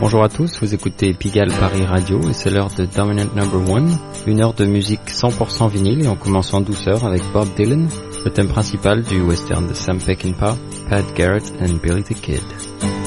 Bonjour à tous, vous écoutez Pigalle Paris Radio et c'est l'heure de Dominant Number One, une heure de musique 100% vinyle et on commence en douceur avec Bob Dylan, le thème principal du western de Sam Peckinpah, Pat Garrett and Billy the Kid.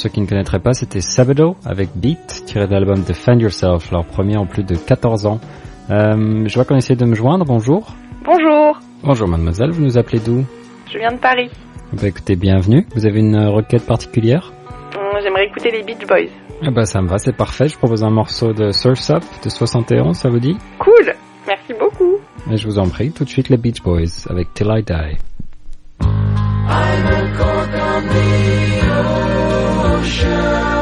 ceux qui ne connaîtraient pas, c'était Sabado avec Beat, tiré de l'album Defend Yourself, leur premier en plus de 14 ans. Euh, je vois qu'on essaie de me joindre, bonjour. Bonjour. Bonjour mademoiselle, vous nous appelez d'où? Je viens de Paris. Bah écoutez, bienvenue. Vous avez une euh, requête particulière? Hum, j'aimerais écouter les Beach Boys. Ah bah ça me va, c'est parfait. Je propose un morceau de Surf's Up de 71, ça vous dit? Cool Merci beaucoup. Et je vous en prie, tout de suite les Beach Boys avec Till I Die. Show.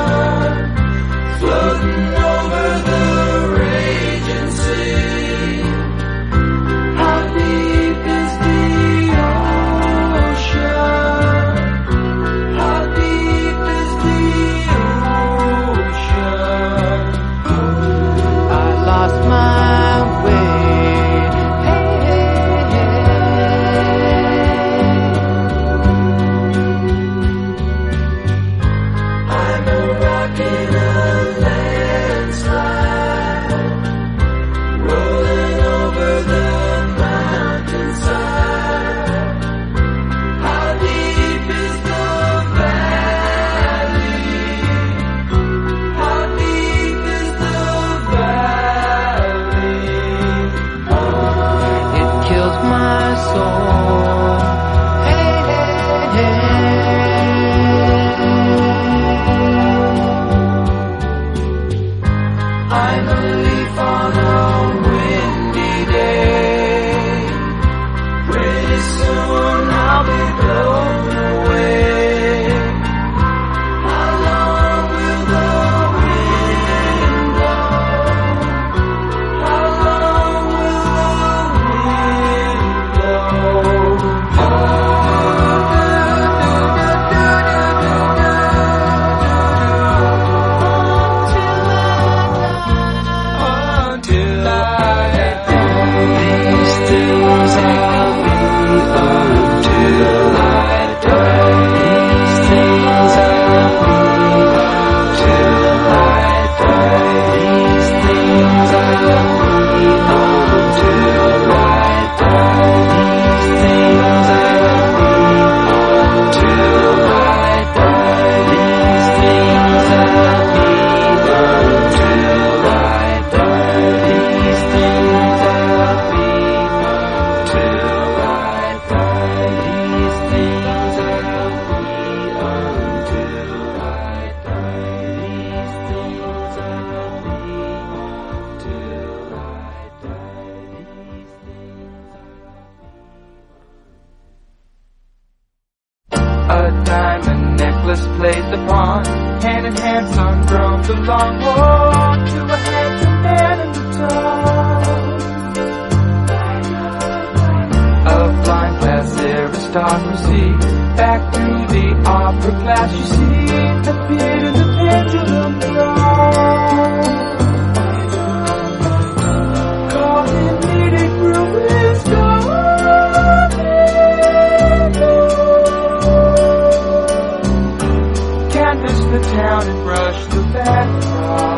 town and brush the backdrop.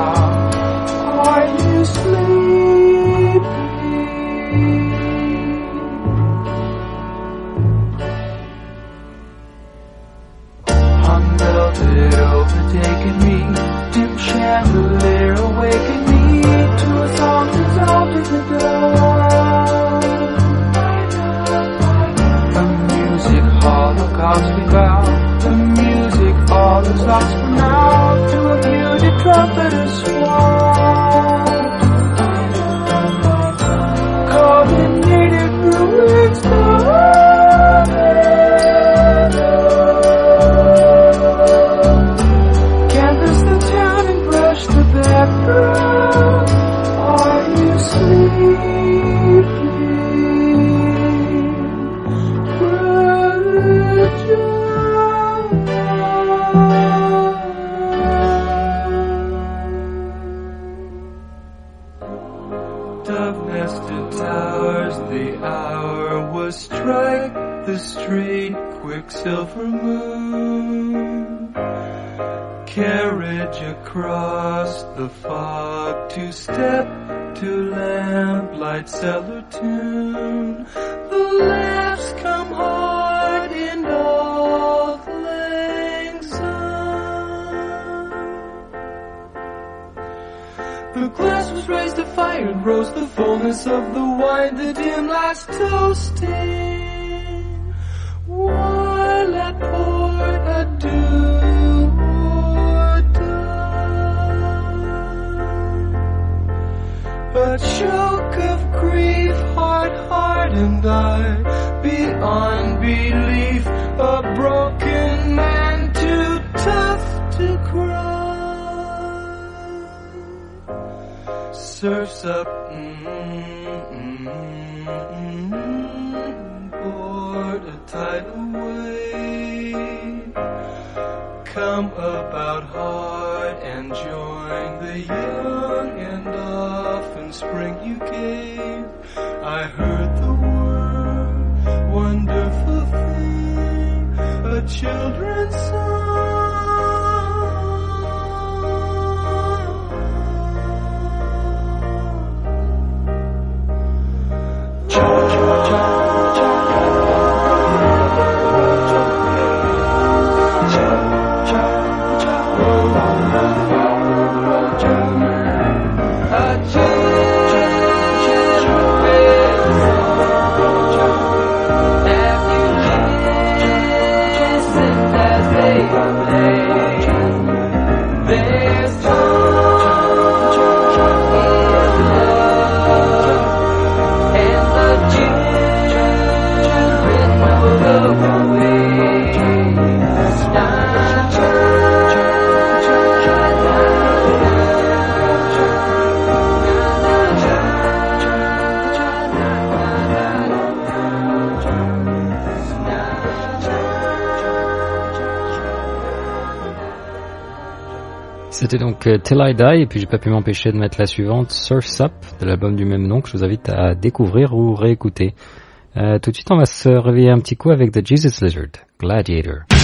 Beyond belief, a broken man too tough to cry. Surfs up, mm, mm, mm, board a tidal wave. Come about hard and join the young and often spring you gave. I heard a children's song. Children. C'était donc euh, Till I Die, et puis j'ai pas pu m'empêcher de mettre la suivante, Surf's Up, de l'album du même nom, que je vous invite à découvrir ou réécouter. Euh, tout de suite, on va se réveiller un petit coup avec The Jesus Lizard, Gladiator.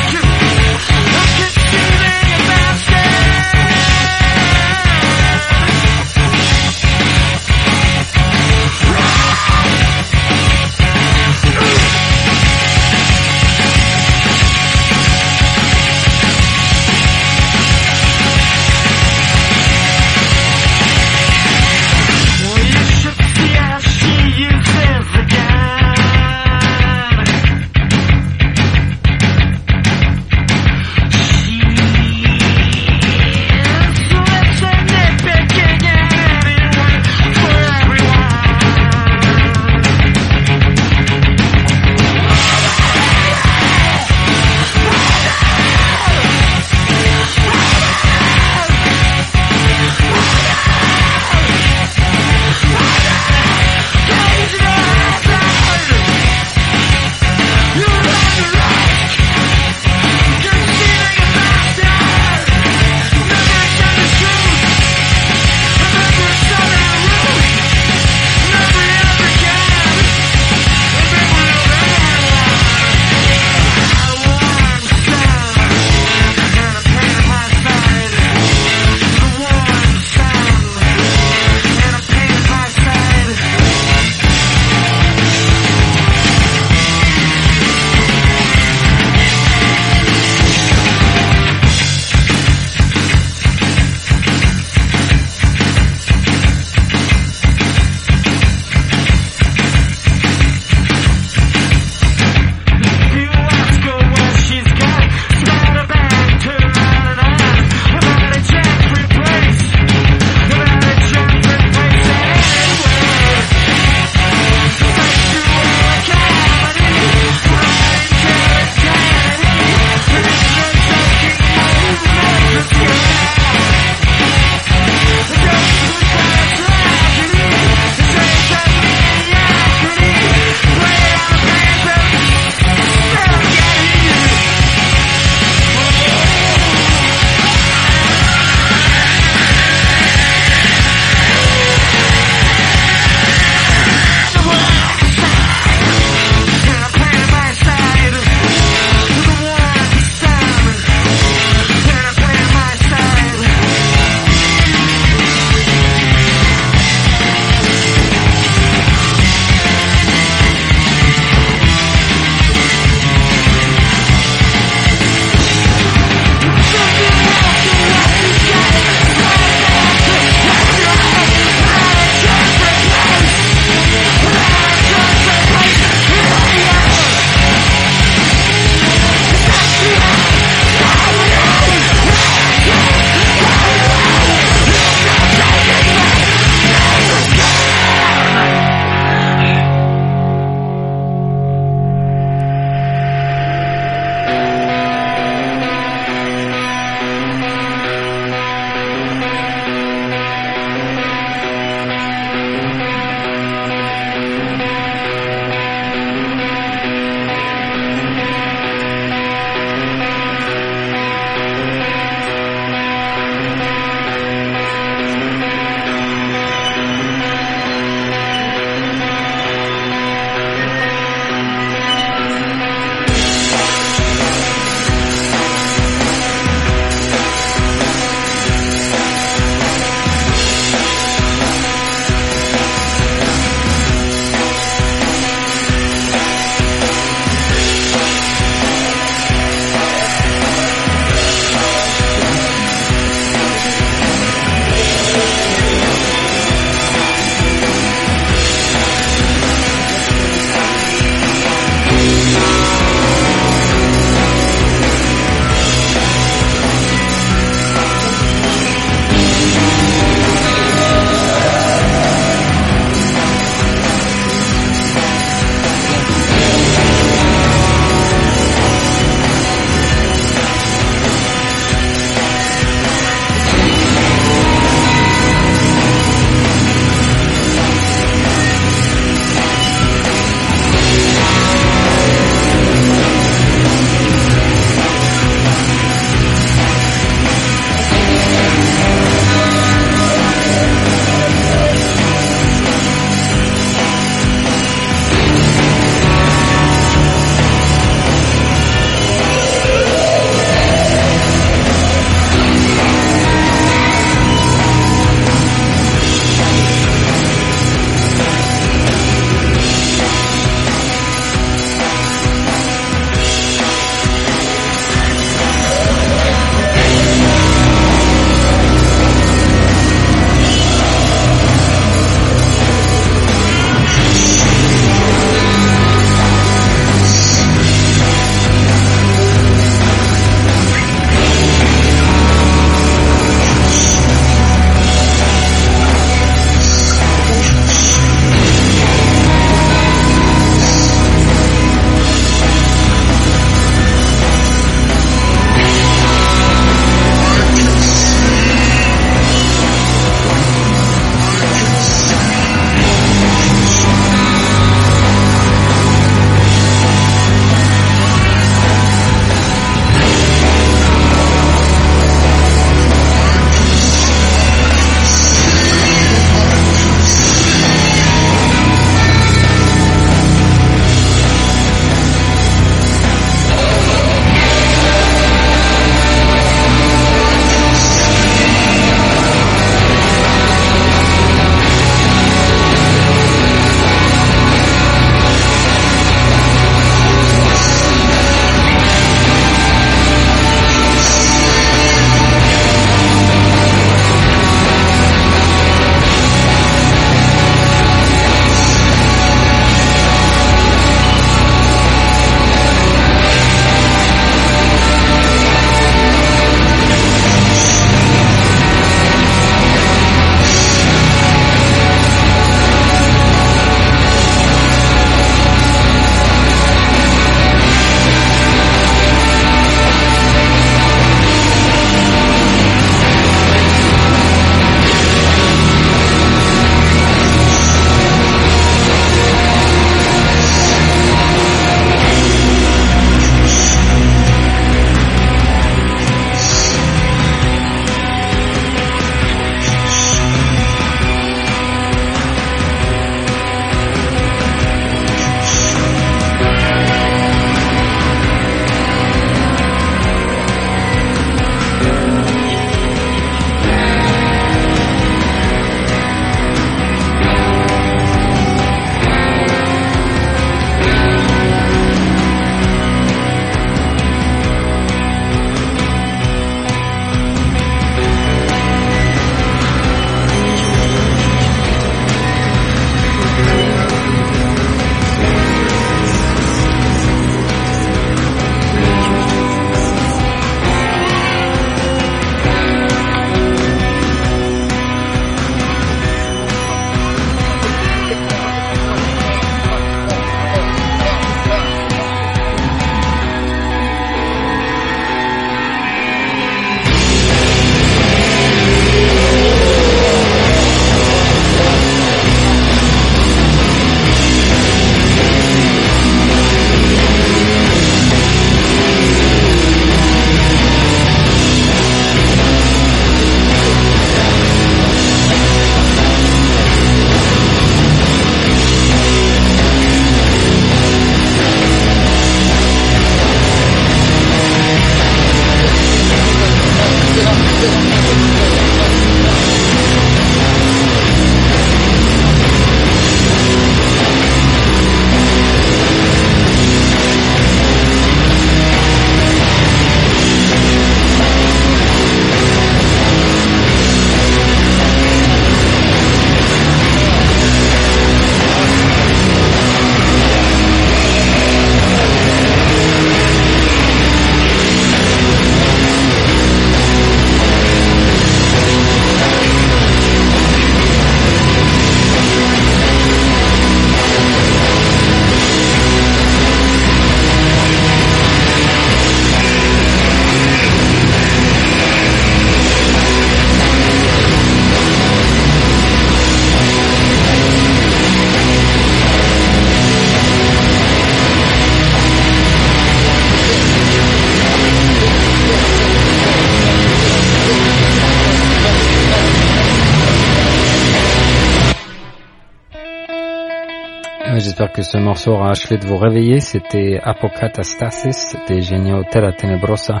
Que ce morceau aura achevé de vous réveiller. C'était Apocatastasis des géniaux Terra Tenebrosa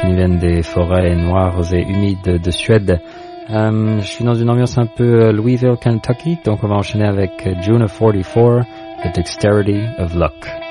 qui viennent des forêts noires et humides de Suède. Euh, je suis dans une ambiance un peu Louisville, Kentucky, donc on va enchaîner avec June of 44, The Dexterity of Luck.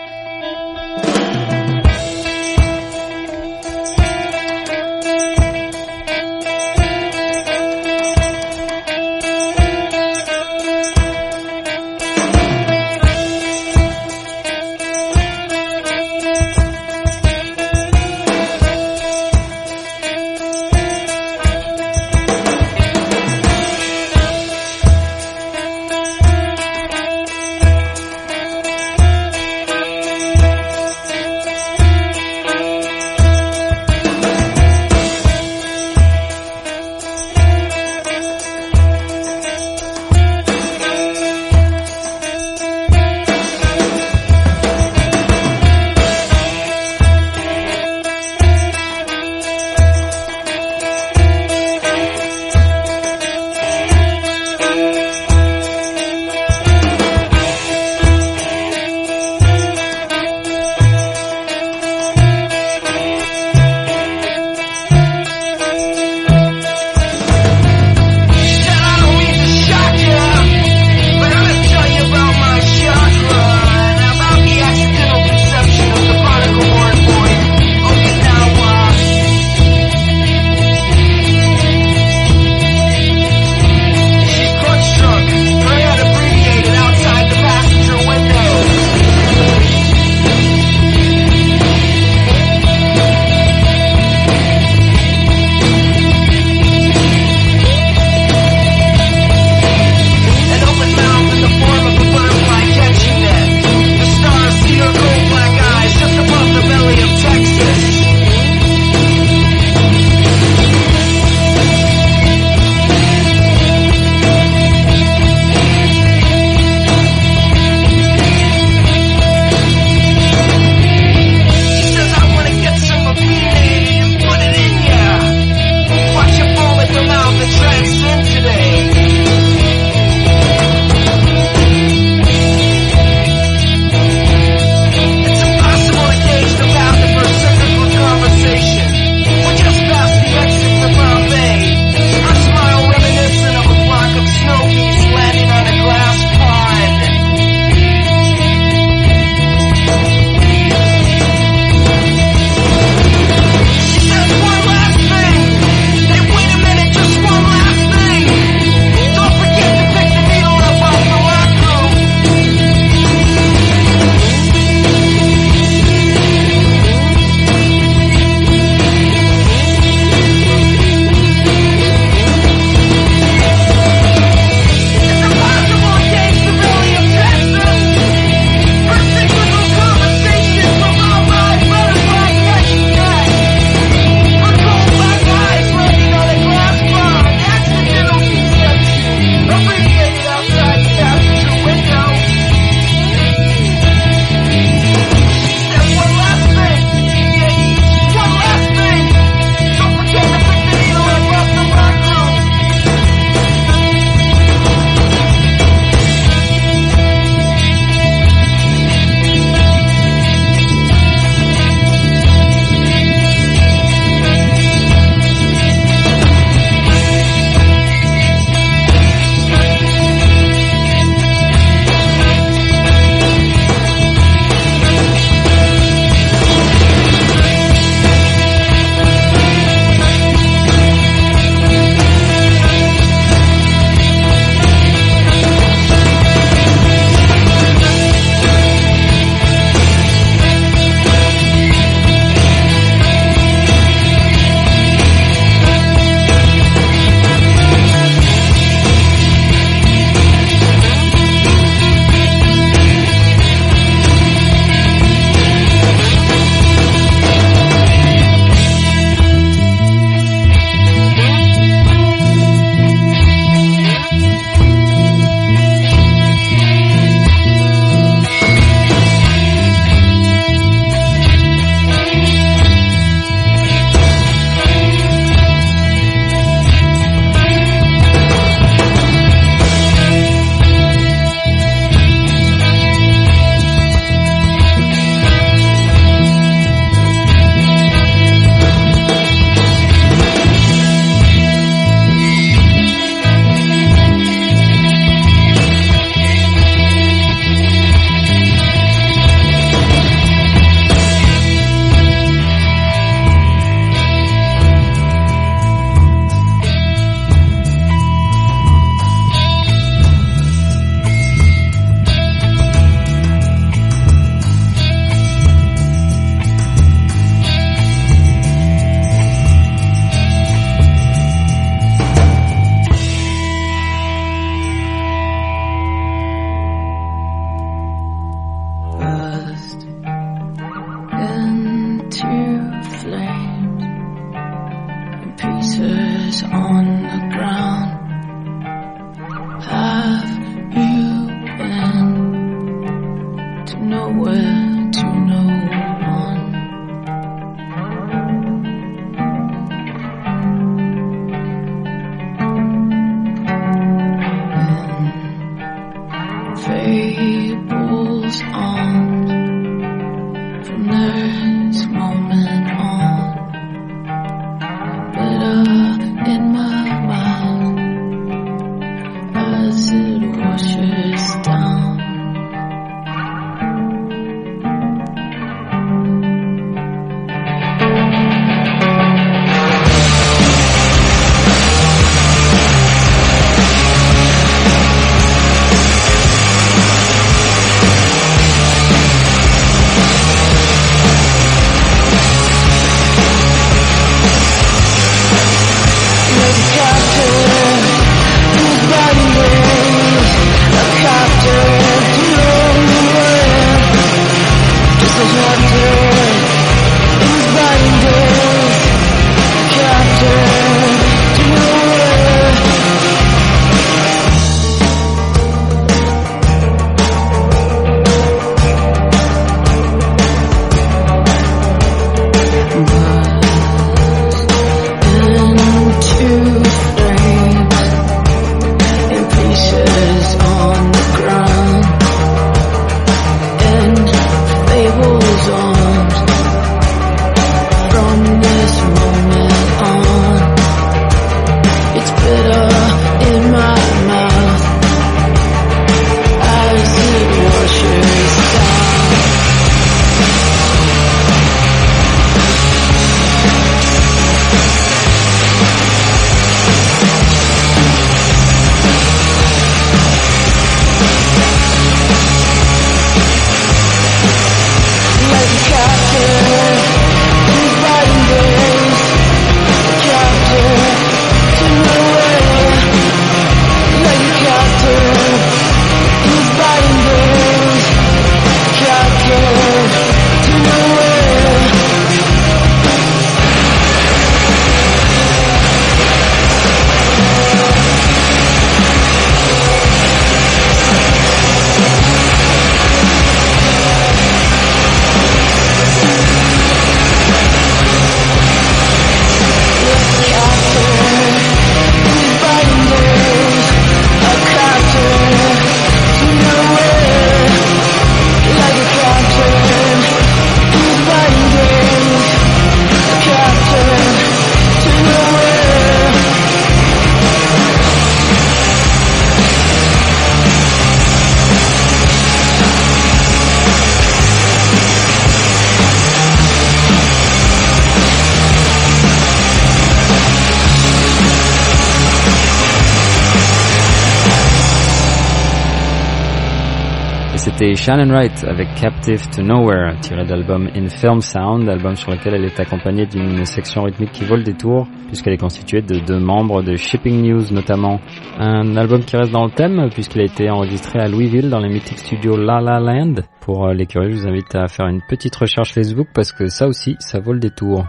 C'était Shannon Wright avec Captive to Nowhere, tiré de l'album In Film Sound, album sur lequel elle est accompagnée d'une section rythmique qui vole des tours, puisqu'elle est constituée de deux membres de Shipping News notamment. Un album qui reste dans le thème, puisqu'il a été enregistré à Louisville dans les mythiques studios La La Land. Pour euh, les curieux, je vous invite à faire une petite recherche Facebook, parce que ça aussi, ça vole des tours.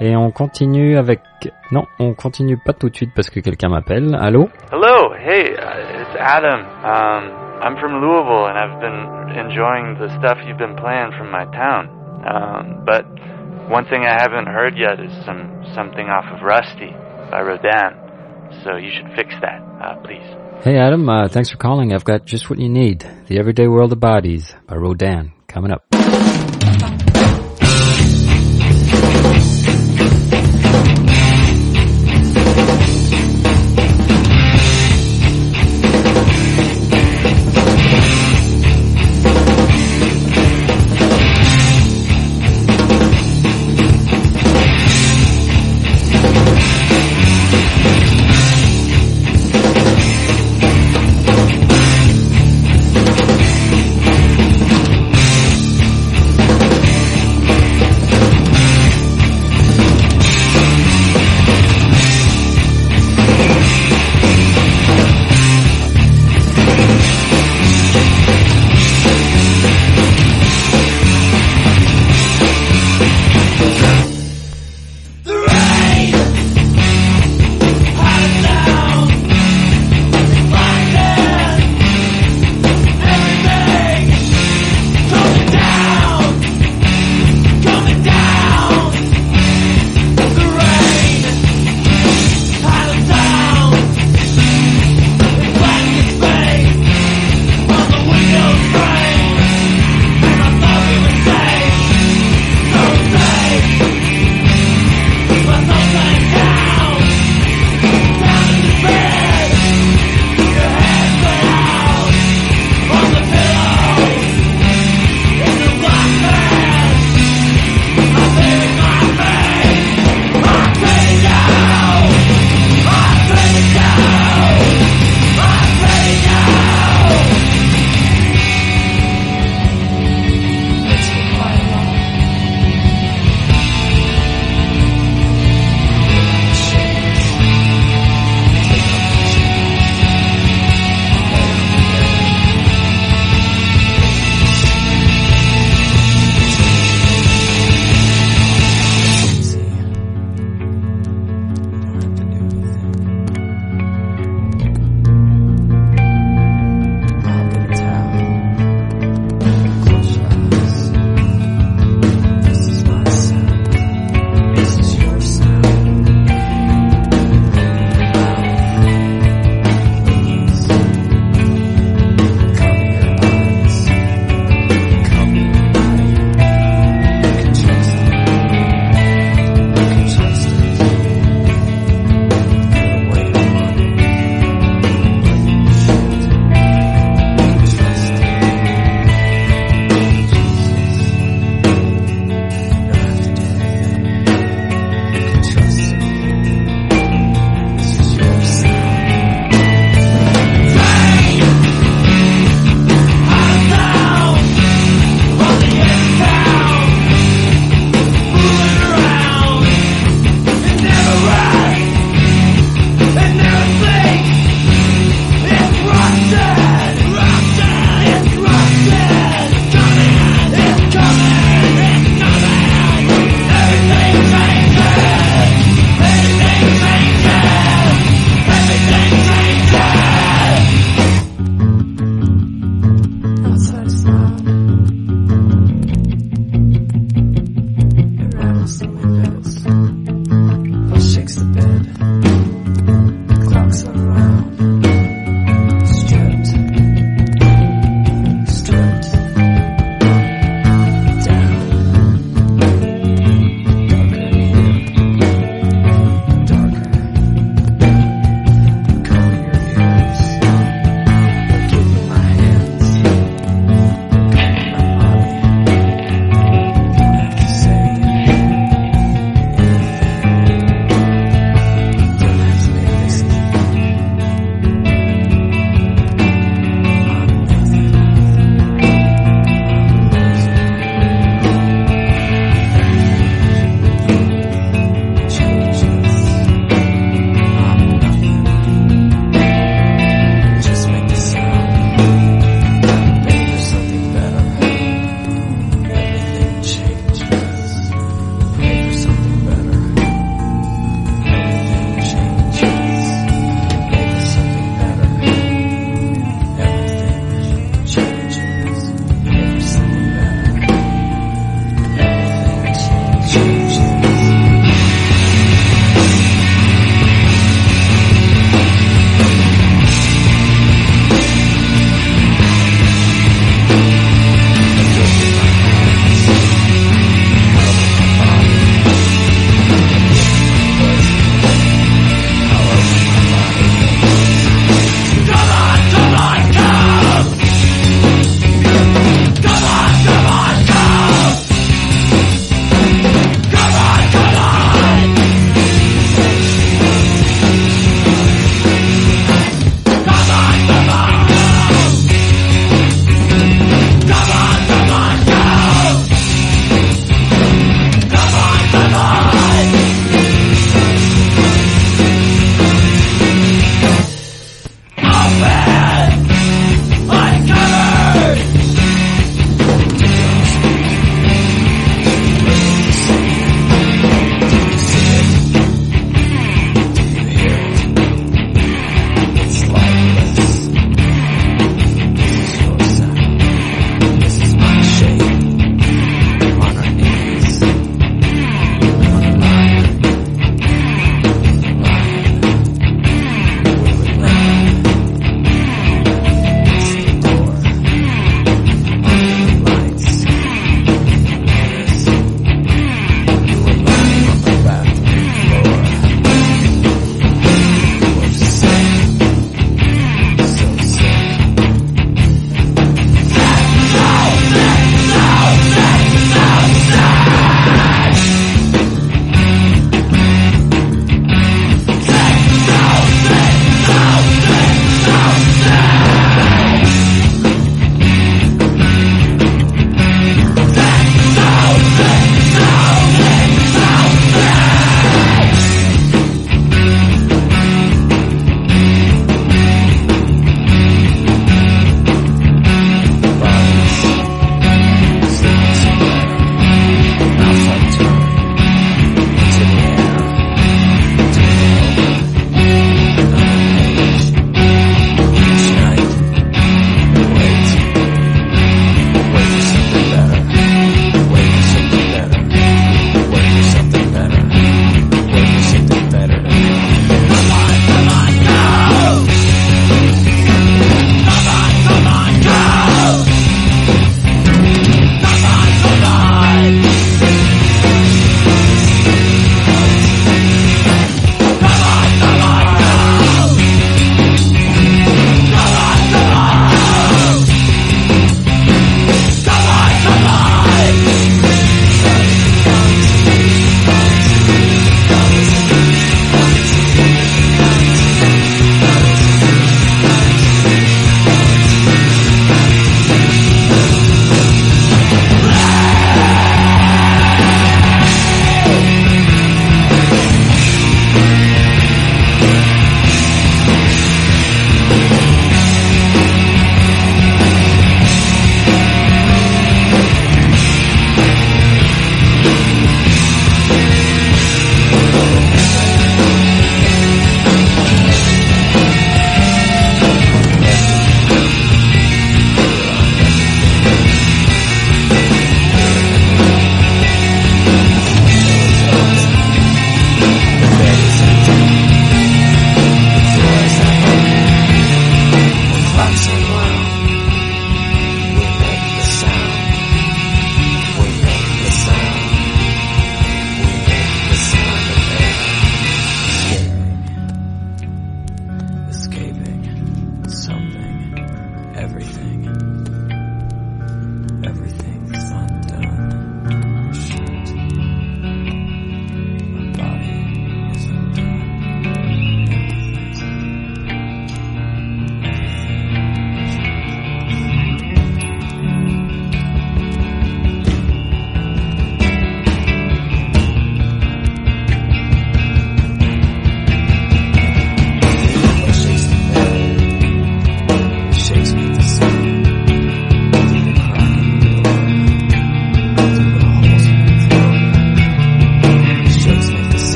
Et on continue avec... Non, on continue pas tout de suite parce que quelqu'un m'appelle. Allô? Hello, hey, uh, it's Adam. Um, I'm from Louisville and I've been enjoying the stuff you've been playing from my town. Um, but one thing I haven't heard yet is some something off of Rusty by Rodin. So you should fix that, uh, please. Hey Adam, uh, thanks for calling. I've got just what you need. The Everyday World of Bodies by Rodin coming up.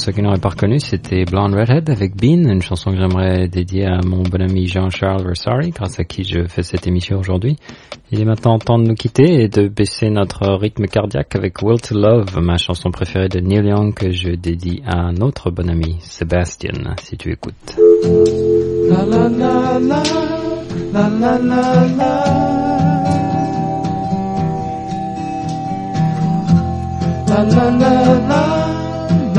ceux qui n'auraient pas reconnu, c'était Blonde Redhead avec Bean, une chanson que j'aimerais dédier à mon bon ami Jean-Charles Versari, grâce à qui je fais cette émission aujourd'hui. Il est maintenant temps de nous quitter et de baisser notre rythme cardiaque avec Will to Love, ma chanson préférée de Neil Young que je dédie à un autre bon ami, Sébastien, si tu écoutes.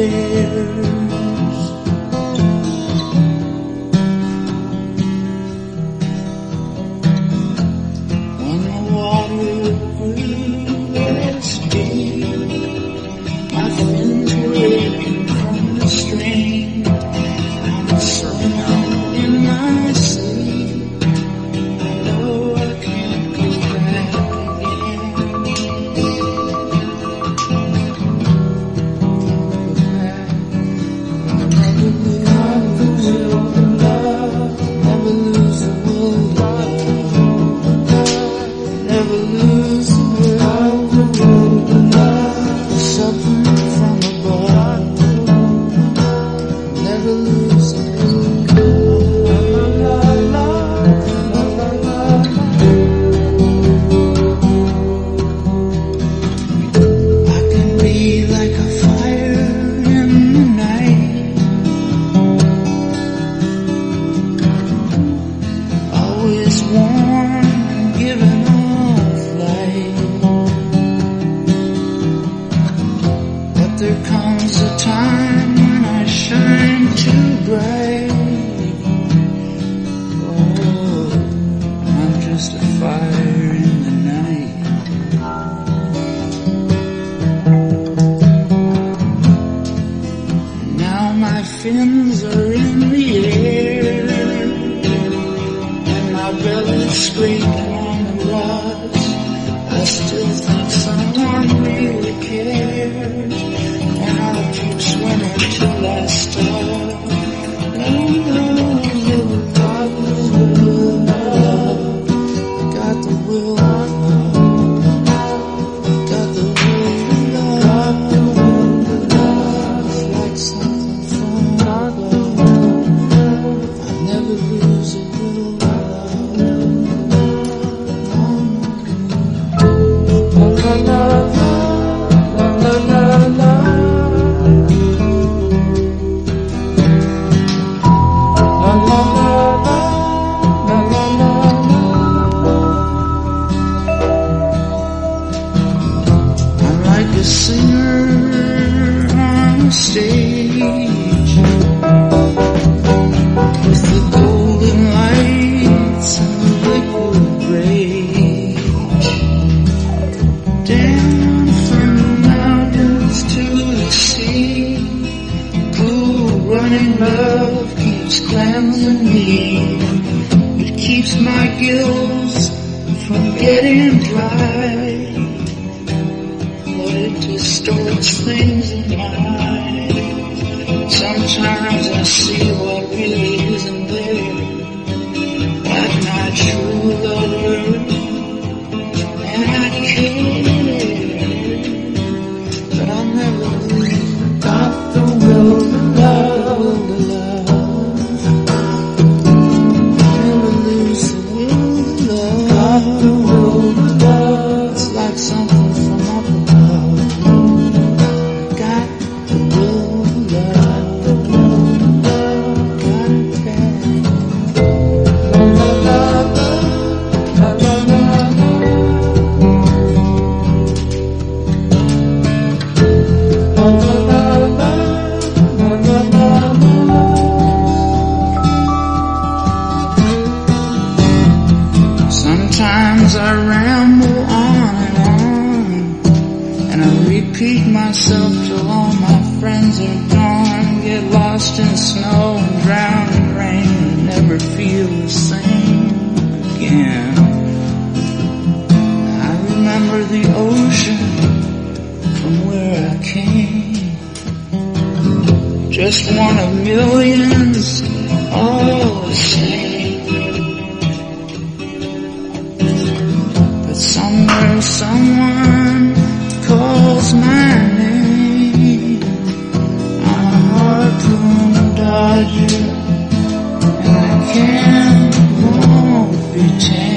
there Change.